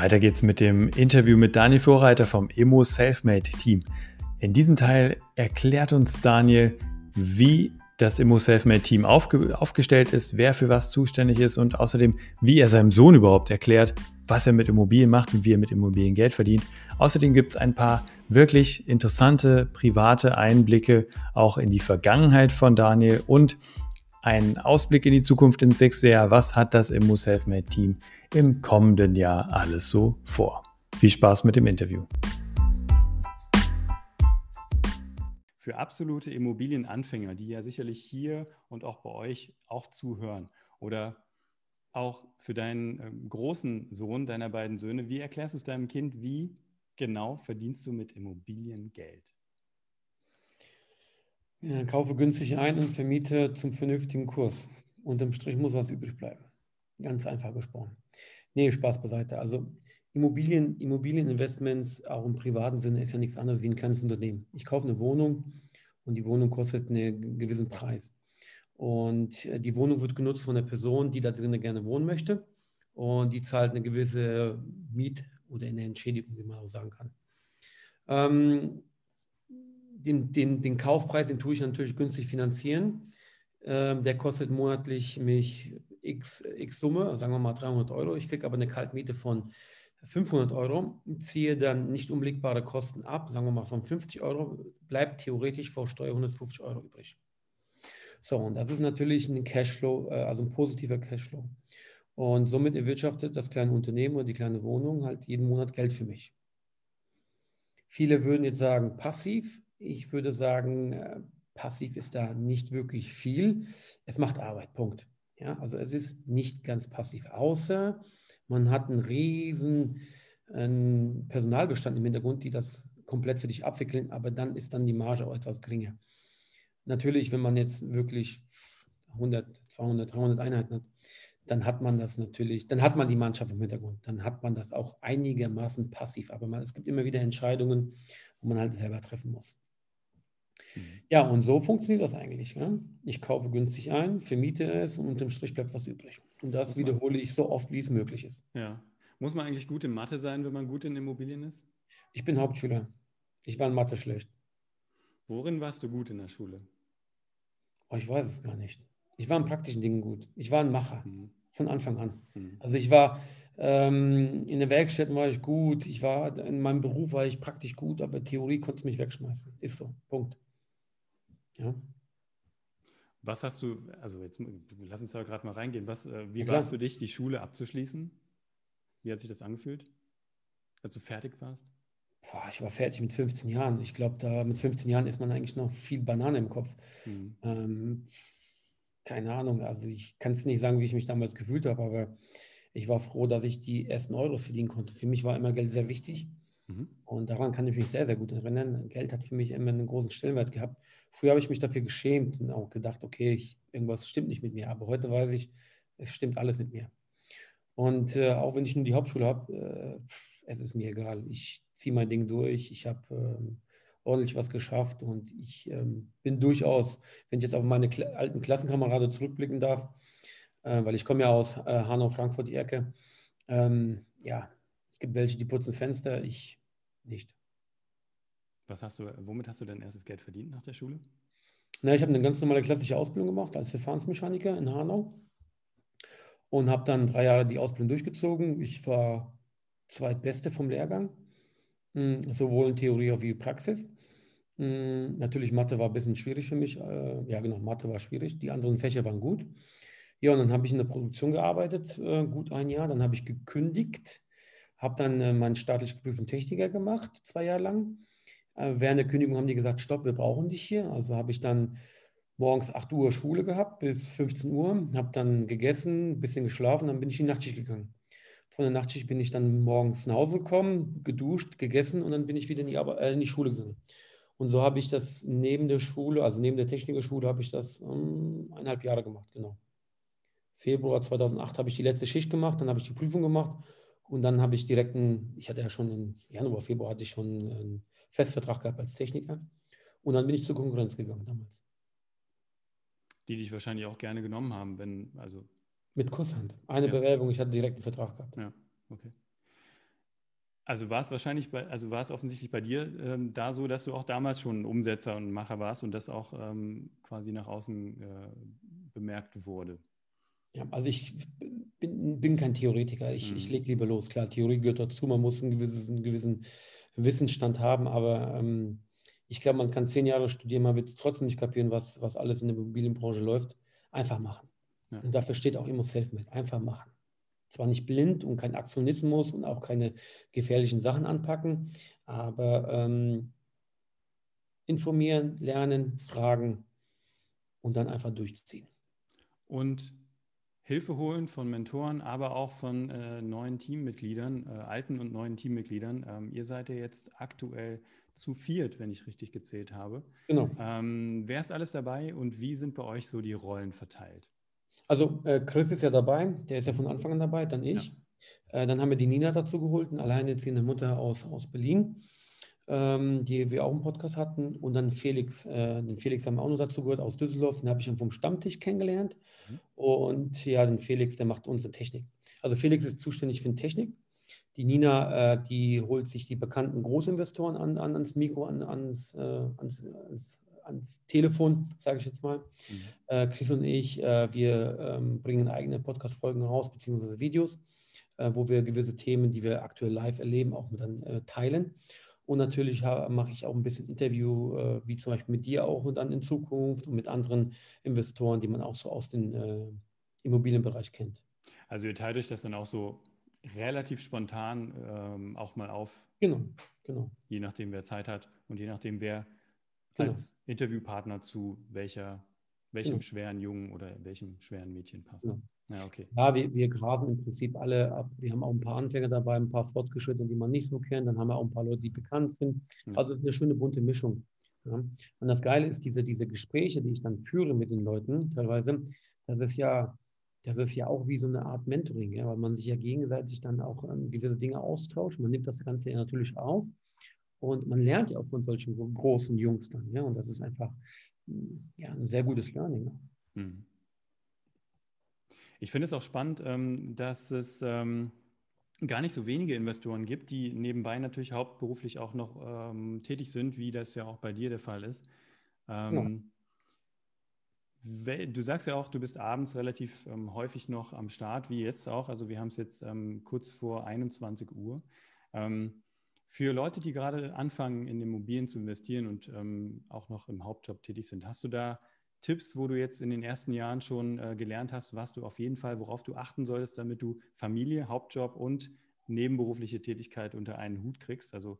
Weiter geht's mit dem Interview mit Daniel Vorreiter vom Emo Selfmade Team. In diesem Teil erklärt uns Daniel, wie das Immo Selfmade Team aufge aufgestellt ist, wer für was zuständig ist und außerdem, wie er seinem Sohn überhaupt erklärt, was er mit Immobilien macht und wie er mit Immobilien Geld verdient. Außerdem gibt es ein paar wirklich interessante private Einblicke auch in die Vergangenheit von Daniel und einen Ausblick in die Zukunft ins sechste Jahr. Was hat das Immo Selfmade Team im kommenden Jahr alles so vor? Viel Spaß mit dem Interview. für absolute Immobilienanfänger, die ja sicherlich hier und auch bei euch auch zuhören oder auch für deinen ähm, großen Sohn, deiner beiden Söhne, wie erklärst du es deinem Kind, wie genau verdienst du mit Immobilien Geld? Ja, kaufe günstig ein und vermiete zum vernünftigen Kurs. Unterm Strich muss was übrig bleiben. Ganz einfach gesprochen. Nee, Spaß beiseite. Also Immobilien, Immobilieninvestments, auch im privaten Sinne, ist ja nichts anderes wie ein kleines Unternehmen. Ich kaufe eine Wohnung und die Wohnung kostet einen gewissen Preis. Und äh, die Wohnung wird genutzt von der Person, die da drinnen gerne wohnen möchte. Und die zahlt eine gewisse Miet- oder eine Entschädigung, wie man auch sagen kann. Ähm, den, den, den Kaufpreis, den tue ich natürlich günstig finanzieren. Ähm, der kostet monatlich mich x, x Summe, sagen wir mal 300 Euro. Ich kriege aber eine Kaltmiete von 500 Euro, ziehe dann nicht umlegbare Kosten ab, sagen wir mal von 50 Euro, bleibt theoretisch vor Steuer 150 Euro übrig. So, und das ist natürlich ein Cashflow, äh, also ein positiver Cashflow. Und somit erwirtschaftet das kleine Unternehmen oder die kleine Wohnung halt jeden Monat Geld für mich. Viele würden jetzt sagen passiv. Ich würde sagen, äh, passiv ist da nicht wirklich viel. Es macht Arbeit, Punkt. Ja, also es ist nicht ganz passiv, außer man hat einen riesen einen Personalbestand im Hintergrund, die das komplett für dich abwickeln, aber dann ist dann die Marge auch etwas geringer. Natürlich, wenn man jetzt wirklich 100, 200, 300 Einheiten hat, dann hat man das natürlich, dann hat man die Mannschaft im Hintergrund, dann hat man das auch einigermaßen passiv, aber man, es gibt immer wieder Entscheidungen, wo man halt selber treffen muss. Mhm. Ja, und so funktioniert das eigentlich. Ja? Ich kaufe günstig ein, vermiete es und unterm Strich bleibt was übrig. Und das wiederhole ich so oft, wie es möglich ist. Ja. Muss man eigentlich gut in Mathe sein, wenn man gut in Immobilien ist? Ich bin Hauptschüler. Ich war in Mathe schlecht. Worin warst du gut in der Schule? Oh, ich weiß es gar nicht. Ich war in praktischen Dingen gut. Ich war ein Macher mhm. von Anfang an. Mhm. Also ich war ähm, in den Werkstätten war ich gut. Ich war in meinem Beruf war ich praktisch gut, aber Theorie konnte mich wegschmeißen. Ist so. Punkt. Ja. Was hast du, also jetzt lass uns da gerade mal reingehen. Was, äh, wie ja, war es für dich, die Schule abzuschließen? Wie hat sich das angefühlt, als du fertig warst? Boah, ich war fertig mit 15 Jahren. Ich glaube, da mit 15 Jahren ist man eigentlich noch viel Banane im Kopf. Mhm. Ähm, keine Ahnung, also ich kann es nicht sagen, wie ich mich damals gefühlt habe, aber ich war froh, dass ich die ersten Euro verdienen konnte. Für mich war immer Geld sehr wichtig. Mhm. Und daran kann ich mich sehr, sehr gut erinnern. Geld hat für mich immer einen großen Stellenwert gehabt. Früher habe ich mich dafür geschämt und auch gedacht, okay, ich, irgendwas stimmt nicht mit mir. Aber heute weiß ich, es stimmt alles mit mir. Und äh, auch wenn ich nur die Hauptschule habe, äh, es ist mir egal. Ich ziehe mein Ding durch. Ich habe ähm, ordentlich was geschafft und ich ähm, bin durchaus, wenn ich jetzt auf meine Kla alten Klassenkameraden zurückblicken darf, äh, weil ich komme ja aus äh, Hanau, Frankfurt, die Ecke. Ähm, ja, es gibt welche, die putzen Fenster, ich nicht. Was hast du, womit hast du dein erstes Geld verdient nach der Schule? Na, ich habe eine ganz normale klassische Ausbildung gemacht als Verfahrensmechaniker in Hanau und habe dann drei Jahre die Ausbildung durchgezogen. Ich war zweitbeste vom Lehrgang, hm, sowohl in Theorie als auch in Praxis. Hm, natürlich Mathe war ein bisschen schwierig für mich. Äh, ja, genau, Mathe war schwierig. Die anderen Fächer waren gut. Ja, und dann habe ich in der Produktion gearbeitet, äh, gut ein Jahr. Dann habe ich gekündigt, habe dann äh, meinen staatlich geprüften Techniker gemacht, zwei Jahre lang äh, während der Kündigung haben die gesagt, stopp, wir brauchen dich hier. Also habe ich dann morgens 8 Uhr Schule gehabt bis 15 Uhr, habe dann gegessen, ein bisschen geschlafen, dann bin ich in die Nachtschicht gegangen. Von der Nachtschicht bin ich dann morgens nach Hause gekommen, geduscht, gegessen und dann bin ich wieder in die, äh, in die Schule gegangen. Und so habe ich das neben der Schule, also neben der Technikerschule, habe ich das um, ähm, eineinhalb Jahre gemacht, genau. Februar 2008 habe ich die letzte Schicht gemacht, dann habe ich die Prüfung gemacht und dann habe ich direkt, einen, ich hatte ja schon im Januar, Februar hatte ich schon einen Festvertrag gehabt als Techniker. Und dann bin ich zur Konkurrenz gegangen damals. Die dich wahrscheinlich auch gerne genommen haben, wenn, also. Mit Kusshand. Eine ja. Bewerbung, ich hatte direkt einen Vertrag gehabt. Ja, okay. Also war es wahrscheinlich, bei, also war es offensichtlich bei dir ähm, da so, dass du auch damals schon Umsetzer und Macher warst und das auch ähm, quasi nach außen äh, bemerkt wurde. Ja, also ich bin, bin kein Theoretiker. Ich, mhm. ich lege lieber los. Klar, Theorie gehört dazu. Man muss einen gewissen, einen gewissen Wissensstand haben, aber ähm, ich glaube, man kann zehn Jahre studieren, man wird trotzdem nicht kapieren, was, was alles in der Immobilienbranche läuft. Einfach machen. Ja. Und dafür steht auch immer Selfmade. Einfach machen. Zwar nicht blind und kein Aktionismus und auch keine gefährlichen Sachen anpacken, aber ähm, informieren, lernen, fragen und dann einfach durchziehen. Und Hilfe holen von Mentoren, aber auch von äh, neuen Teammitgliedern, äh, alten und neuen Teammitgliedern. Ähm, ihr seid ja jetzt aktuell zu viert, wenn ich richtig gezählt habe. Genau. Ähm, wer ist alles dabei und wie sind bei euch so die Rollen verteilt? Also äh, Chris ist ja dabei, der ist ja von Anfang an dabei, dann ich. Ja. Äh, dann haben wir die Nina dazu geholt, eine alleinerziehende Mutter aus, aus Berlin ähm, die wir auch im Podcast hatten. Und dann Felix, äh, den Felix haben wir auch noch dazu gehört aus Düsseldorf, den habe ich schon vom Stammtisch kennengelernt. Mhm. Und ja, den Felix, der macht unsere Technik. Also Felix ist zuständig für die Technik. Die Nina, äh, die holt sich die bekannten Großinvestoren an, an ans Mikro, an, ans, äh, ans, ans, ans, Telefon, sage ich jetzt mal. Mhm. Äh, Chris und ich, äh, wir ähm, bringen eigene Podcast-Folgen raus, beziehungsweise Videos, äh, wo wir gewisse Themen, die wir aktuell live erleben, auch mit dann teilen. Und natürlich mache ich auch ein bisschen Interview, äh, wie zum Beispiel mit dir auch und dann in Zukunft und mit anderen Investoren, die man auch so aus dem äh, Immobilienbereich kennt. Also ihr teilt euch das dann auch so relativ spontan ähm, auch mal auf. Genau, genau. Je nachdem, wer Zeit hat und je nachdem, wer genau. als Interviewpartner zu welcher, welchem genau. schweren Jungen oder welchem schweren Mädchen passt. Genau. Ja, okay. Ja, wir, wir grasen im Prinzip alle ab. Wir haben auch ein paar Anfänger dabei, ein paar Fortgeschrittene, die man nicht so kennt. Dann haben wir auch ein paar Leute, die bekannt sind. Ja. Also es ist eine schöne bunte Mischung. Ja. Und das Geile ist, diese, diese Gespräche, die ich dann führe mit den Leuten teilweise, das ist ja, das ist ja auch wie so eine Art Mentoring, ja, weil man sich ja gegenseitig dann auch ähm, gewisse Dinge austauscht. Man nimmt das Ganze ja natürlich auf und man lernt ja auch von solchen großen Jungs dann. Ja, und das ist einfach ja, ein sehr gutes Learning. Mhm. Ich finde es auch spannend, ähm, dass es ähm, gar nicht so wenige Investoren gibt, die nebenbei natürlich hauptberuflich auch noch ähm, tätig sind, wie das ja auch bei dir der Fall ist. Ja. Du sagst ja auch, du bist abends relativ ähm, häufig noch am Start, wie jetzt auch. Also wir haben es jetzt ähm, kurz vor 21 Uhr. Ähm, für Leute, die gerade anfangen, in Immobilien zu investieren und auch noch im Hauptjob tätig sind, hast du da Tipps, wo du jetzt in den ersten Jahren schon äh, gelernt hast, was du auf jeden Fall, worauf du achten solltest, damit du Familie, Hauptjob und nebenberufliche Tätigkeit unter einen Hut kriegst? Also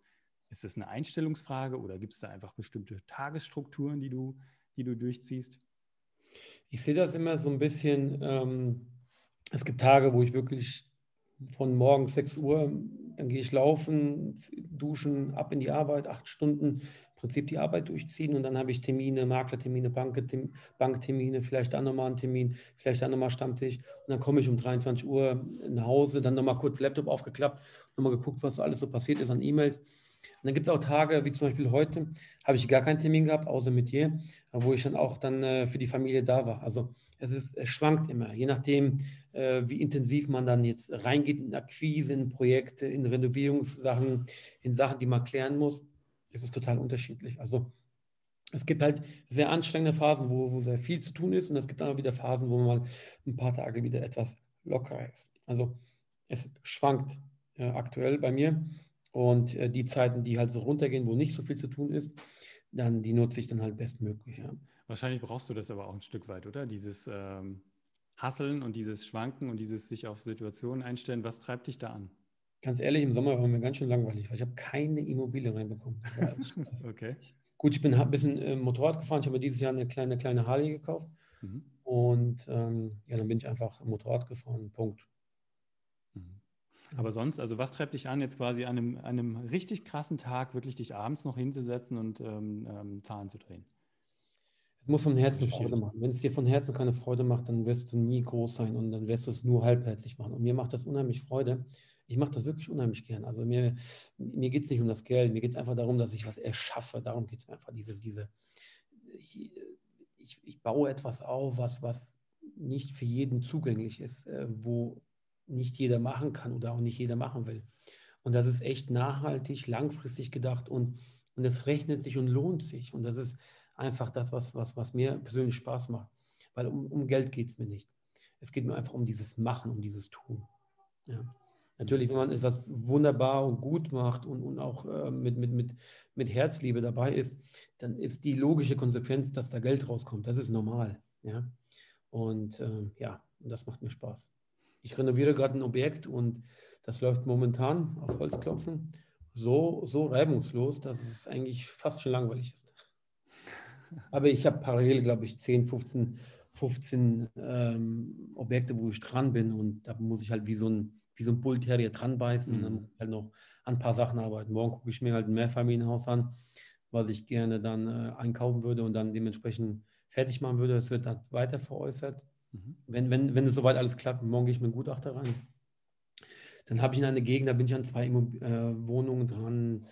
ist das eine Einstellungsfrage oder gibt es da einfach bestimmte Tagesstrukturen, die du, die du durchziehst? Ich sehe das immer so ein bisschen, ähm, es gibt Tage, wo ich wirklich von morgens 6 Uhr, dann gehe ich laufen, duschen, ab in die Arbeit, acht Stunden, Prinzip die Arbeit durchziehen und dann habe ich Termine, Maklertermine, Banktermine, vielleicht dann nochmal einen Termin, vielleicht dann nochmal Stammtisch und dann komme ich um 23 Uhr nach Hause, dann nochmal kurz Laptop aufgeklappt, nochmal geguckt, was alles so passiert ist an E-Mails. Und dann gibt es auch Tage, wie zum Beispiel heute, habe ich gar keinen Termin gehabt, außer mit dir, wo ich dann auch dann äh, für die Familie da war. Also es, ist, es schwankt immer, je nachdem, äh, wie intensiv man dann jetzt reingeht in Akquise, in Projekte, in Renovierungssachen, in Sachen, die man klären muss ist es total unterschiedlich. Also es gibt halt sehr anstrengende Phasen, wo, wo sehr viel zu tun ist und es gibt dann wieder Phasen, wo man mal ein paar Tage wieder etwas lockerer ist. Also es schwankt äh, aktuell bei mir und äh, die Zeiten, die halt so runtergehen, wo nicht so viel zu tun ist, dann die nutze ich dann halt bestmöglich. Ja. Wahrscheinlich brauchst du das aber auch ein Stück weit, oder? Dieses ähm, Hasseln und dieses Schwanken und dieses sich auf Situationen einstellen. Was treibt dich da an? Ganz ehrlich, im Sommer war mir ganz schön langweilig, weil ich habe keine Immobilie reinbekommen. okay. Gut, ich bin ein bisschen äh, Motorrad gefahren. Ich habe mir dieses Jahr eine kleine, kleine Harley gekauft. Mhm. Und ähm, ja, dann bin ich einfach Motorrad gefahren. Punkt. Mhm. Aber sonst, also was treibt dich an, jetzt quasi an einem, einem richtig krassen Tag wirklich dich abends noch hinzusetzen und ähm, ähm, Zahlen zu drehen? Es muss von Herzen Freude machen. Wenn es dir von Herzen keine Freude macht, dann wirst du nie groß sein und dann wirst du es nur halbherzig machen. Und mir macht das unheimlich Freude, ich mache das wirklich unheimlich gern. Also mir, mir geht es nicht um das Geld, mir geht es einfach darum, dass ich was erschaffe. Darum geht es mir einfach. Dieses, diese, ich, ich, ich, baue etwas auf, was, was nicht für jeden zugänglich ist, äh, wo nicht jeder machen kann oder auch nicht jeder machen will. Und das ist echt nachhaltig, langfristig gedacht und, und es rechnet sich und lohnt sich. Und das ist einfach das, was, was, was mir persönlich Spaß macht. Weil um, um Geld geht es mir nicht. Es geht mir einfach um dieses Machen, um dieses Tun. Ja. Natürlich, wenn man etwas wunderbar und gut macht und, und auch äh, mit, mit, mit, mit Herzliebe dabei ist, dann ist die logische Konsequenz, dass da Geld rauskommt. Das ist normal. Ja? Und äh, ja, das macht mir Spaß. Ich renoviere gerade ein Objekt und das läuft momentan auf Holzklopfen so, so reibungslos, dass es eigentlich fast schon langweilig ist. Aber ich habe parallel, glaube ich, 10, 15, 15 ähm, Objekte, wo ich dran bin und da muss ich halt wie so ein, wie so ein Bullterrier dran beißen mhm. und dann muss ich halt noch an ein paar Sachen arbeiten. Morgen gucke ich mir halt ein Mehrfamilienhaus an, was ich gerne dann äh, einkaufen würde und dann dementsprechend fertig machen würde. Es wird dann weiter veräußert. Mhm. Wenn, wenn, wenn es soweit alles klappt, morgen gehe ich mit einem Gutachter rein. Dann habe ich in einer Gegend, da bin ich an zwei äh, Wohnungen dran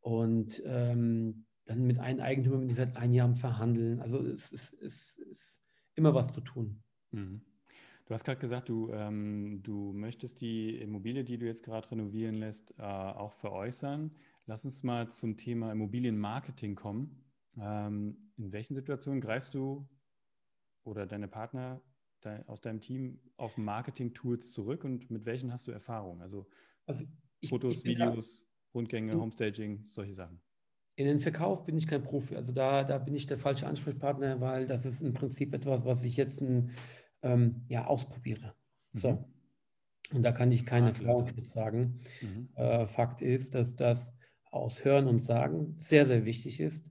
und ähm, dann mit einem Eigentümer bin ich seit einem Jahr am Verhandeln. Also es ist, es ist immer was zu tun. Mhm. Du hast gerade gesagt, du, ähm, du möchtest die Immobilie, die du jetzt gerade renovieren lässt, äh, auch veräußern. Lass uns mal zum Thema Immobilienmarketing kommen. Ähm, in welchen Situationen greifst du oder deine Partner de aus deinem Team auf Marketing-Tools zurück und mit welchen hast du Erfahrung? Also, also ich, Fotos, ich Videos, Rundgänge, Homestaging, solche Sachen. In den Verkauf bin ich kein Profi. Also da, da bin ich der falsche Ansprechpartner, weil das ist im Prinzip etwas, was ich jetzt ein, ähm, ja, ausprobiere. So. Mhm. Und da kann ich keine ah, mit sagen. Mhm. Äh, Fakt ist, dass das aus Hören und Sagen sehr, sehr wichtig ist.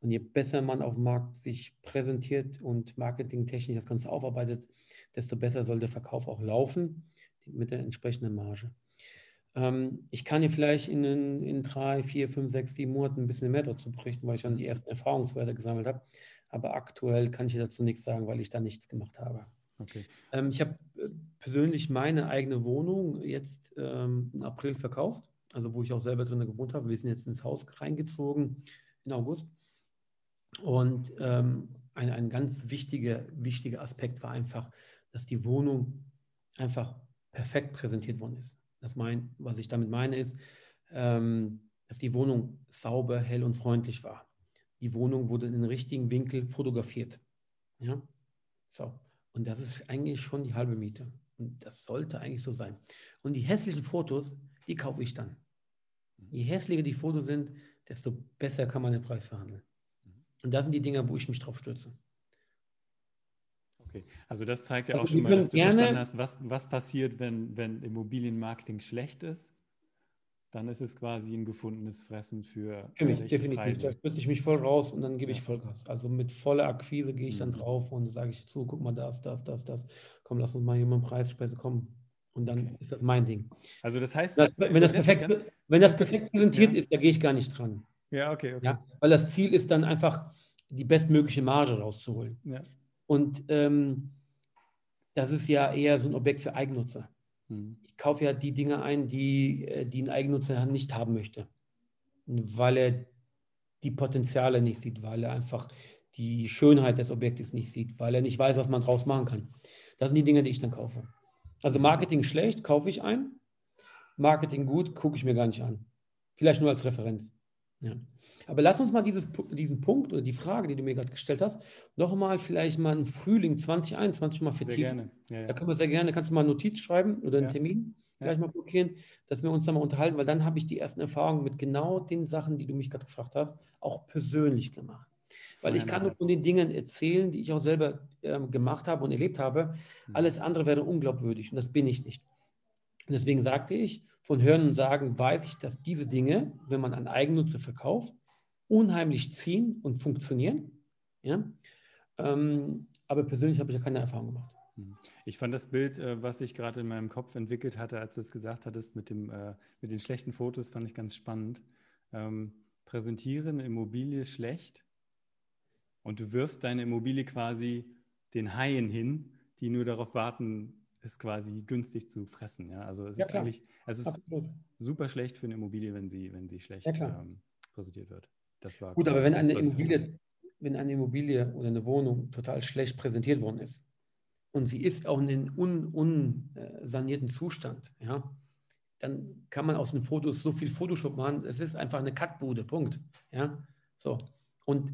Und je besser man auf dem Markt sich präsentiert und marketingtechnisch das Ganze aufarbeitet, desto besser soll der Verkauf auch laufen mit der entsprechenden Marge. Ähm, ich kann hier vielleicht in, in drei, vier, fünf, sechs, sieben Monaten ein bisschen mehr dazu berichten, weil ich schon die ersten Erfahrungswerte gesammelt habe. Aber aktuell kann ich dazu nichts sagen, weil ich da nichts gemacht habe. Okay. Ähm, ich habe äh, persönlich meine eigene Wohnung jetzt ähm, im April verkauft, also wo ich auch selber drin gewohnt habe. Wir sind jetzt ins Haus reingezogen in August. Und ähm, ein, ein ganz wichtiger, wichtiger Aspekt war einfach, dass die Wohnung einfach perfekt präsentiert worden ist. Das mein, was ich damit meine, ist, ähm, dass die Wohnung sauber, hell und freundlich war. Die Wohnung wurde in den richtigen Winkel fotografiert. Ja? So. Und das ist eigentlich schon die halbe Miete. Und das sollte eigentlich so sein. Und die hässlichen Fotos, die kaufe ich dann. Je hässlicher die Fotos sind, desto besser kann man den Preis verhandeln. Und das sind die Dinge, wo ich mich drauf stürze. Okay, also das zeigt ja also auch schon mal, dass du verstanden hast, was, was passiert, wenn, wenn Immobilienmarketing schlecht ist. Dann ist es quasi ein gefundenes Fressen für, mich, definitiv. Preise. Da stürze ich mich voll raus und dann gebe ich Vollgas. Also mit voller Akquise gehe ich mhm. dann drauf und sage ich zu, guck mal das, das, das, das. Komm, lass uns mal hier mal Preisspeise kommen. Und dann okay. ist das mein Ding. Also das heißt, das, wenn, das perfekt, wenn das perfekt präsentiert ja. ist, da gehe ich gar nicht dran. Ja, okay, okay. Ja, weil das Ziel ist dann einfach, die bestmögliche Marge rauszuholen. Ja. Und ähm, das ist ja eher so ein Objekt für Eigennutzer. Hm. Ich kaufe ja die Dinge ein, die, äh, die ein Eigennutzer nicht haben möchte, weil er die Potenziale nicht sieht, weil er einfach die Schönheit des Objektes nicht sieht, weil er nicht weiß, was man draus machen kann. Das sind die Dinge, die ich dann kaufe. Also Marketing schlecht, kaufe ich ein. Marketing gut, gucke ich mir gar nicht an. Vielleicht nur als Referenz. Ja. Aber lass uns mal dieses, diesen Punkt oder die Frage, die du mir gerade gestellt hast, nochmal vielleicht mal im Frühling 2021 mal vertiefen. Sehr gerne. Ja, ja. Da können wir sehr gerne, kannst du mal eine Notiz schreiben oder einen ja. Termin gleich mal blockieren, dass wir uns da mal unterhalten, weil dann habe ich die ersten Erfahrungen mit genau den Sachen, die du mich gerade gefragt hast, auch persönlich gemacht. Weil ich kann nur von den Dingen erzählen, die ich auch selber ähm, gemacht habe und erlebt habe. Hm. Alles andere wäre unglaubwürdig und das bin ich nicht. Und deswegen sagte ich, von Hören und Sagen weiß ich, dass diese Dinge, wenn man an Eigennutzer verkauft, unheimlich ziehen und funktionieren. Ja? Ähm, aber persönlich habe ich ja keine Erfahrung gemacht. Hm. Ich fand das Bild, äh, was ich gerade in meinem Kopf entwickelt hatte, als du es gesagt hattest, mit, dem, äh, mit den schlechten Fotos, fand ich ganz spannend. Ähm, präsentiere eine Immobilie schlecht und du wirfst deine Immobilie quasi den Haien hin, die nur darauf warten, ist quasi günstig zu fressen. Ja? Also es ja, ist klar. eigentlich, es ist Absolut. super schlecht für eine Immobilie, wenn sie, wenn sie schlecht ja, ähm, präsentiert wird. Das war Gut, aber wenn eine, Immobilie, wenn eine Immobilie oder eine Wohnung total schlecht präsentiert worden ist und sie ist auch in einem unsanierten un, äh, Zustand, ja, dann kann man aus den Fotos so viel Photoshop machen. Es ist einfach eine Kackbude, Punkt. Ja, so. Und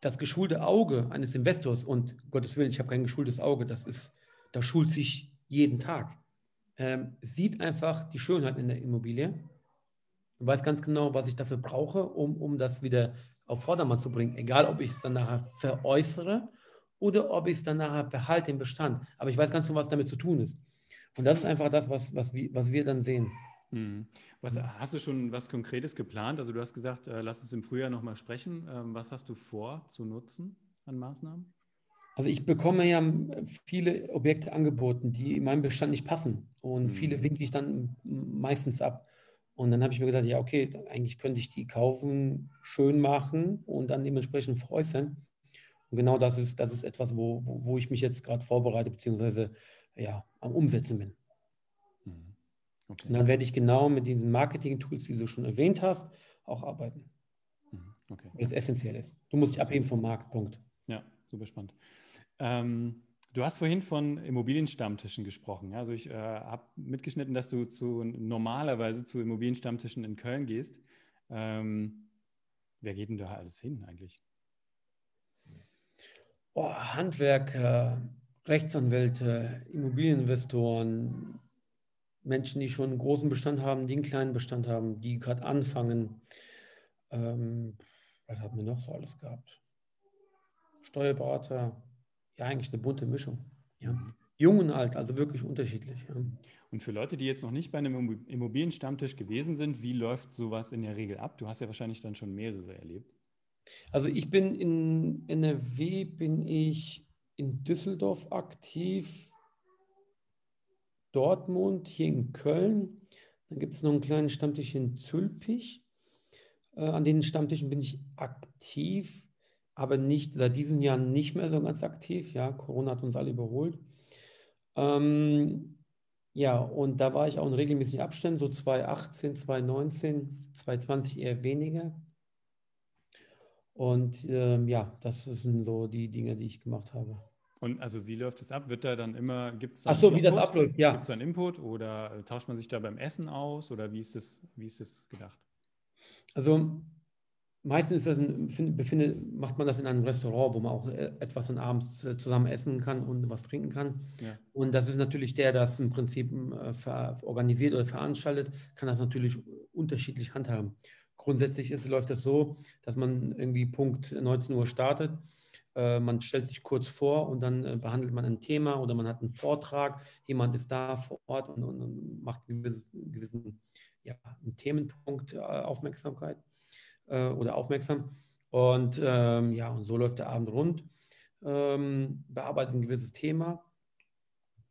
das geschulte Auge eines Investors, und Gottes Willen, ich habe kein geschultes Auge, das ist, das schult sich jeden Tag, ähm, sieht einfach die Schönheit in der Immobilie und weiß ganz genau, was ich dafür brauche, um, um das wieder auf Vordermann zu bringen. Egal, ob ich es dann nachher veräußere oder ob ich es dann nachher behalte im Bestand. Aber ich weiß ganz genau, was damit zu tun ist. Und das ist einfach das, was, was, wir, was wir dann sehen. Hm. Was, hast du schon was Konkretes geplant? Also du hast gesagt, äh, lass uns im Frühjahr nochmal sprechen. Ähm, was hast du vor zu nutzen an Maßnahmen? Also ich bekomme ja viele Objekte angeboten, die in meinem Bestand nicht passen. Und mhm. viele winke ich dann meistens ab. Und dann habe ich mir gedacht, ja, okay, eigentlich könnte ich die kaufen, schön machen und dann dementsprechend veräußern. Und genau das ist, das ist etwas, wo, wo, wo ich mich jetzt gerade vorbereite, beziehungsweise ja, am Umsetzen bin. Mhm. Okay. Und dann werde ich genau mit diesen Marketing-Tools, die du schon erwähnt hast, auch arbeiten. Mhm. Okay. Weil das essentiell ist. Du musst dich abheben vom Markt, Punkt. Super spannend. Ähm, du hast vorhin von Immobilienstammtischen gesprochen. Also ich äh, habe mitgeschnitten, dass du zu, normalerweise zu Immobilienstammtischen in Köln gehst. Ähm, wer geht denn da alles hin eigentlich? Oh, Handwerker, Rechtsanwälte, Immobilieninvestoren, Menschen, die schon einen großen Bestand haben, die einen kleinen Bestand haben, die gerade anfangen. Ähm, was haben wir noch so alles gehabt? Steuerberater, ja, eigentlich eine bunte Mischung. Ja. Jung und alt, also wirklich unterschiedlich. Ja. Und für Leute, die jetzt noch nicht bei einem Immobilienstammtisch gewesen sind, wie läuft sowas in der Regel ab? Du hast ja wahrscheinlich dann schon mehrere erlebt. Also ich bin in NRW, bin ich in Düsseldorf aktiv, Dortmund, hier in Köln. Dann gibt es noch einen kleinen Stammtisch in Zülpich. Äh, an den Stammtischen bin ich aktiv, aber nicht seit diesen Jahren nicht mehr so ganz aktiv. Ja, Corona hat uns alle überholt. Ähm, ja, und da war ich auch in regelmäßigen Abständen, so 2018, 2019, 2020 eher weniger. Und ähm, ja, das sind so die Dinge, die ich gemacht habe. Und also wie läuft das ab? Wird da dann immer, gibt es Ach so, wie das abläuft, ja. Gibt es dann Input oder äh, tauscht man sich da beim Essen aus oder wie ist das, wie ist das gedacht? Also meistens ein, befindet, macht man das in einem Restaurant, wo man auch äh, etwas dann abends äh, zusammen essen kann und was trinken kann. Ja. Und das ist natürlich der, der das im Prinzip organisiert oder veranstaltet, kann das natürlich unterschiedlich handhaben. Grundsätzlich ist, läuft das so, dass man irgendwie Punkt 19 Uhr startet. Äh, man stellt sich kurz vor und dann äh, behandelt man ein Thema oder man hat einen Vortrag. Jemand ist da vor Ort und, und, macht einen gewissen, gewissen ja, einen Themenpunkt äh, Aufmerksamkeit äh, oder aufmerksam. Und ähm, ja, und so läuft der Abend rund. Ähm, bearbeitet ein gewisses Thema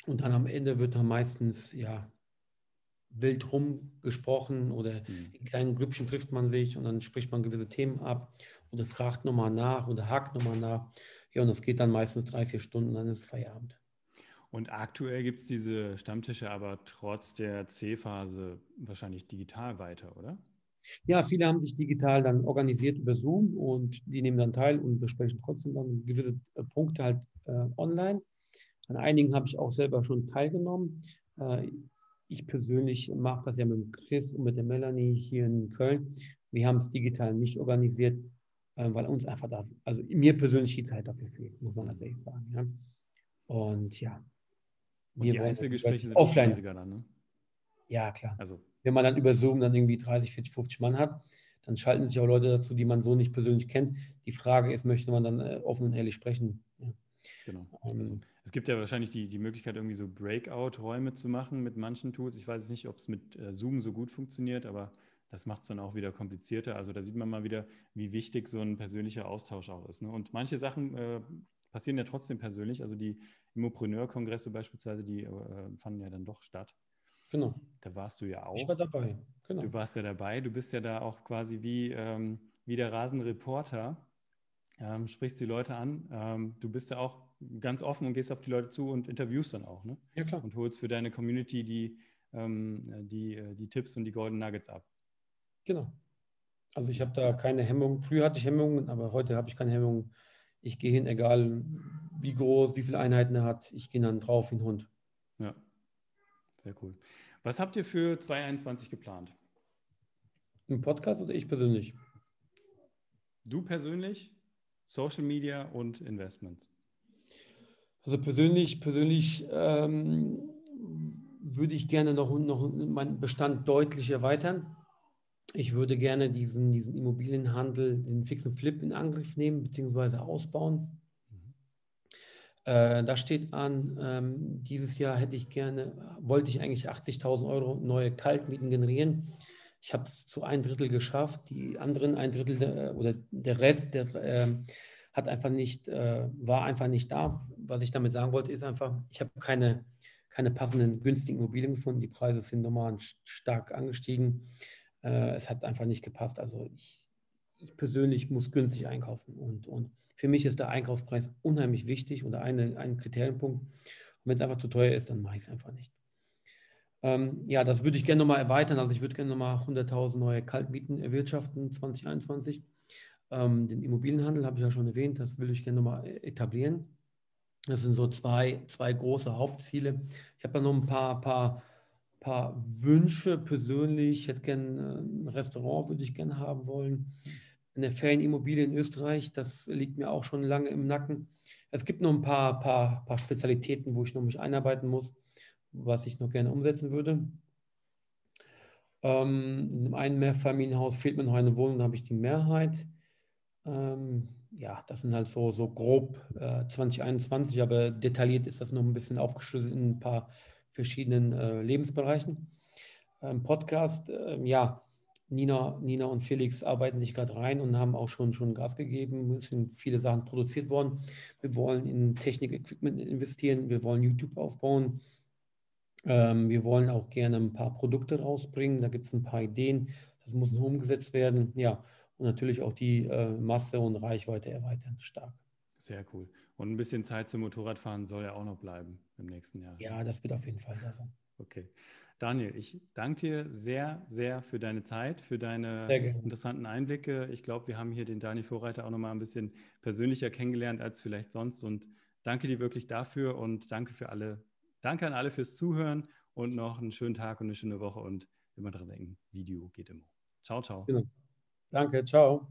und dann am Ende wird dann meistens ja wild rumgesprochen oder mhm. in kleinen Grüppchen trifft man sich und dann spricht man gewisse Themen ab oder fragt nochmal nach oder hakt nochmal nach. Ja, und das geht dann meistens drei, vier Stunden, dann ist es Feierabend. Und aktuell gibt es diese Stammtische aber trotz der C-Phase wahrscheinlich digital weiter, oder? Ja, viele haben sich digital dann organisiert über Zoom und die nehmen dann teil und besprechen trotzdem dann gewisse äh, Punkte halt äh, online. An einigen habe ich auch selber schon teilgenommen. Äh, ich persönlich mache das ja mit Chris und mit der Melanie hier in Köln. Wir haben es digital nicht organisiert, äh, weil uns einfach da, also mir persönlich die Zeit dafür fehlt, muss man ehrlich sagen. Ja. Und ja. Und die Einzelgespräche sind auch schwieriger dann, ne? Ja, klar. Also. Wenn man dann über Zoom dann irgendwie 30, 40, 50 Mann hat, dann schalten sich auch Leute dazu, die man so nicht persönlich kennt. Die Frage ist, möchte man dann äh, offen und ehrlich sprechen? Ja. Genau. Ähm, also, es gibt ja wahrscheinlich die, die Möglichkeit, irgendwie so Breakout-Räume zu machen mit manchen Tools. Ich weiß nicht, ob es mit äh, Zoom so gut funktioniert, aber das macht es dann auch wieder komplizierter. Also da sieht man mal wieder, wie wichtig so ein persönlicher Austausch auch ist. Ne? Und manche Sachen äh, passieren ja trotzdem persönlich. Also die Immopreneur-Kongresse beispielsweise, die äh, fanden ja dann doch statt. Genau. Da warst du ja auch. Ich war dabei. Genau. Du warst ja dabei. Du bist ja da auch quasi wie, ähm, wie der Rasenreporter ähm, sprichst die Leute an. Ähm, du bist ja auch ganz offen und gehst auf die Leute zu und interviewst dann auch. Ne? Ja, klar. Und holst für deine Community die, ähm, die, äh, die Tipps und die Golden Nuggets ab. Genau. Also ich habe da keine Hemmung. Früher hatte ich Hemmungen, aber heute habe ich keine Hemmung. Ich gehe hin, egal wie groß, wie viele Einheiten er hat. Ich gehe dann drauf wie ein Hund. Ja, sehr cool. Was habt ihr für 2021 geplant? Ein Podcast oder ich persönlich? Du persönlich, Social Media und Investments. Also persönlich, persönlich ähm, würde ich gerne noch, noch meinen Bestand deutlich erweitern. Ich würde gerne diesen, diesen Immobilienhandel, den fixen Flip in Angriff nehmen bzw. ausbauen. Äh, da steht an, ähm, dieses Jahr hätte ich gerne, wollte ich eigentlich 80.000 Euro neue Kaltmieten generieren. Ich habe es zu ein Drittel geschafft. Die anderen ein Drittel der, oder der Rest, der äh, hat einfach nicht, äh, war einfach nicht da. Was ich damit sagen wollte, ist einfach, ich habe keine, keine passenden günstigen Immobilien gefunden. Die Preise sind normal stark angestiegen. Äh, es hat einfach nicht gepasst. Also ich, ich persönlich muss günstig einkaufen. Und, und für mich ist der Einkaufspreis unheimlich wichtig und eine, ein Kriterienpunkt. Und wenn es einfach zu teuer ist, dann mache ich es einfach nicht. Ähm, ja, das würde ich gerne nochmal erweitern. Also ich würde gerne nochmal 100.000 neue Kaltmieten erwirtschaften 2021. Ähm, den Immobilienhandel habe ich ja schon erwähnt, das will ich gerne nochmal etablieren. Das sind so zwei, zwei große Hauptziele. Ich habe da noch ein paar, paar paar Wünsche persönlich. Ich hätte gerne äh, ein Restaurant, würde ich gerne haben wollen. Eine Ferienimmobilie in Österreich, das liegt mir auch schon lange im Nacken. Es gibt noch ein paar, paar, paar Spezialitäten, wo ich noch mich einarbeiten muss, was ich noch gerne umsetzen würde. Ähm, in einem Mehrfamilienhaus fehlt mir noch eine Wohnung, da habe ich die Mehrheit. Ähm, ja, das sind halt so, so grob äh, 2021, aber detailliert ist das noch ein bisschen aufgeschlüsselt in ein paar verschiedenen äh, Lebensbereichen. Ähm, Podcast, äh, ja, Nina, Nina und Felix arbeiten sich gerade rein und haben auch schon, schon Gas gegeben. Es sind viele Sachen produziert worden. Wir wollen in Technik, Equipment investieren. Wir wollen YouTube aufbauen. Ähm, wir wollen auch gerne ein paar Produkte rausbringen. Da gibt es ein paar Ideen. Das muss noch umgesetzt werden. Ja, und natürlich auch die äh, Masse und Reichweite erweitern stark. Sehr cool. Und ein bisschen Zeit zum Motorradfahren soll ja auch noch bleiben im nächsten Jahr. Ja, das wird auf jeden Fall da sein. Okay. Daniel, ich danke dir sehr, sehr für deine Zeit, für deine interessanten Einblicke. Ich glaube, wir haben hier den Daniel Vorreiter auch noch mal ein bisschen persönlicher kennengelernt als vielleicht sonst. Und danke dir wirklich dafür und danke für alle. Danke an alle fürs Zuhören und noch einen schönen Tag und eine schöne Woche. Und immer dran denken, Video geht immer. Ciao, ciao. Genau. Danke, ciao.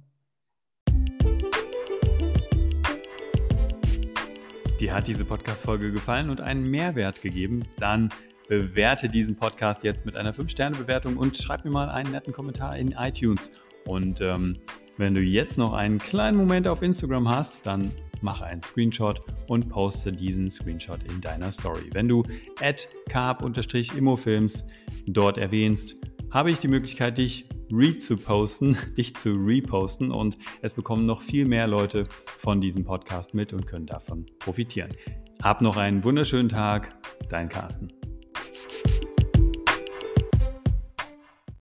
Dir hat diese Podcast-Folge gefallen und einen Mehrwert gegeben, dann bewerte diesen Podcast jetzt mit einer 5-Sterne-Bewertung und schreib mir mal einen netten Kommentar in iTunes. Und ähm, wenn du jetzt noch einen kleinen Moment auf Instagram hast, dann mach einen Screenshot und poste diesen Screenshot in deiner Story. Wenn du carb-immofilms dort erwähnst, habe ich die Möglichkeit, dich re-zu-posten, dich zu reposten und es bekommen noch viel mehr Leute von diesem Podcast mit und können davon profitieren. Hab noch einen wunderschönen Tag, dein Carsten.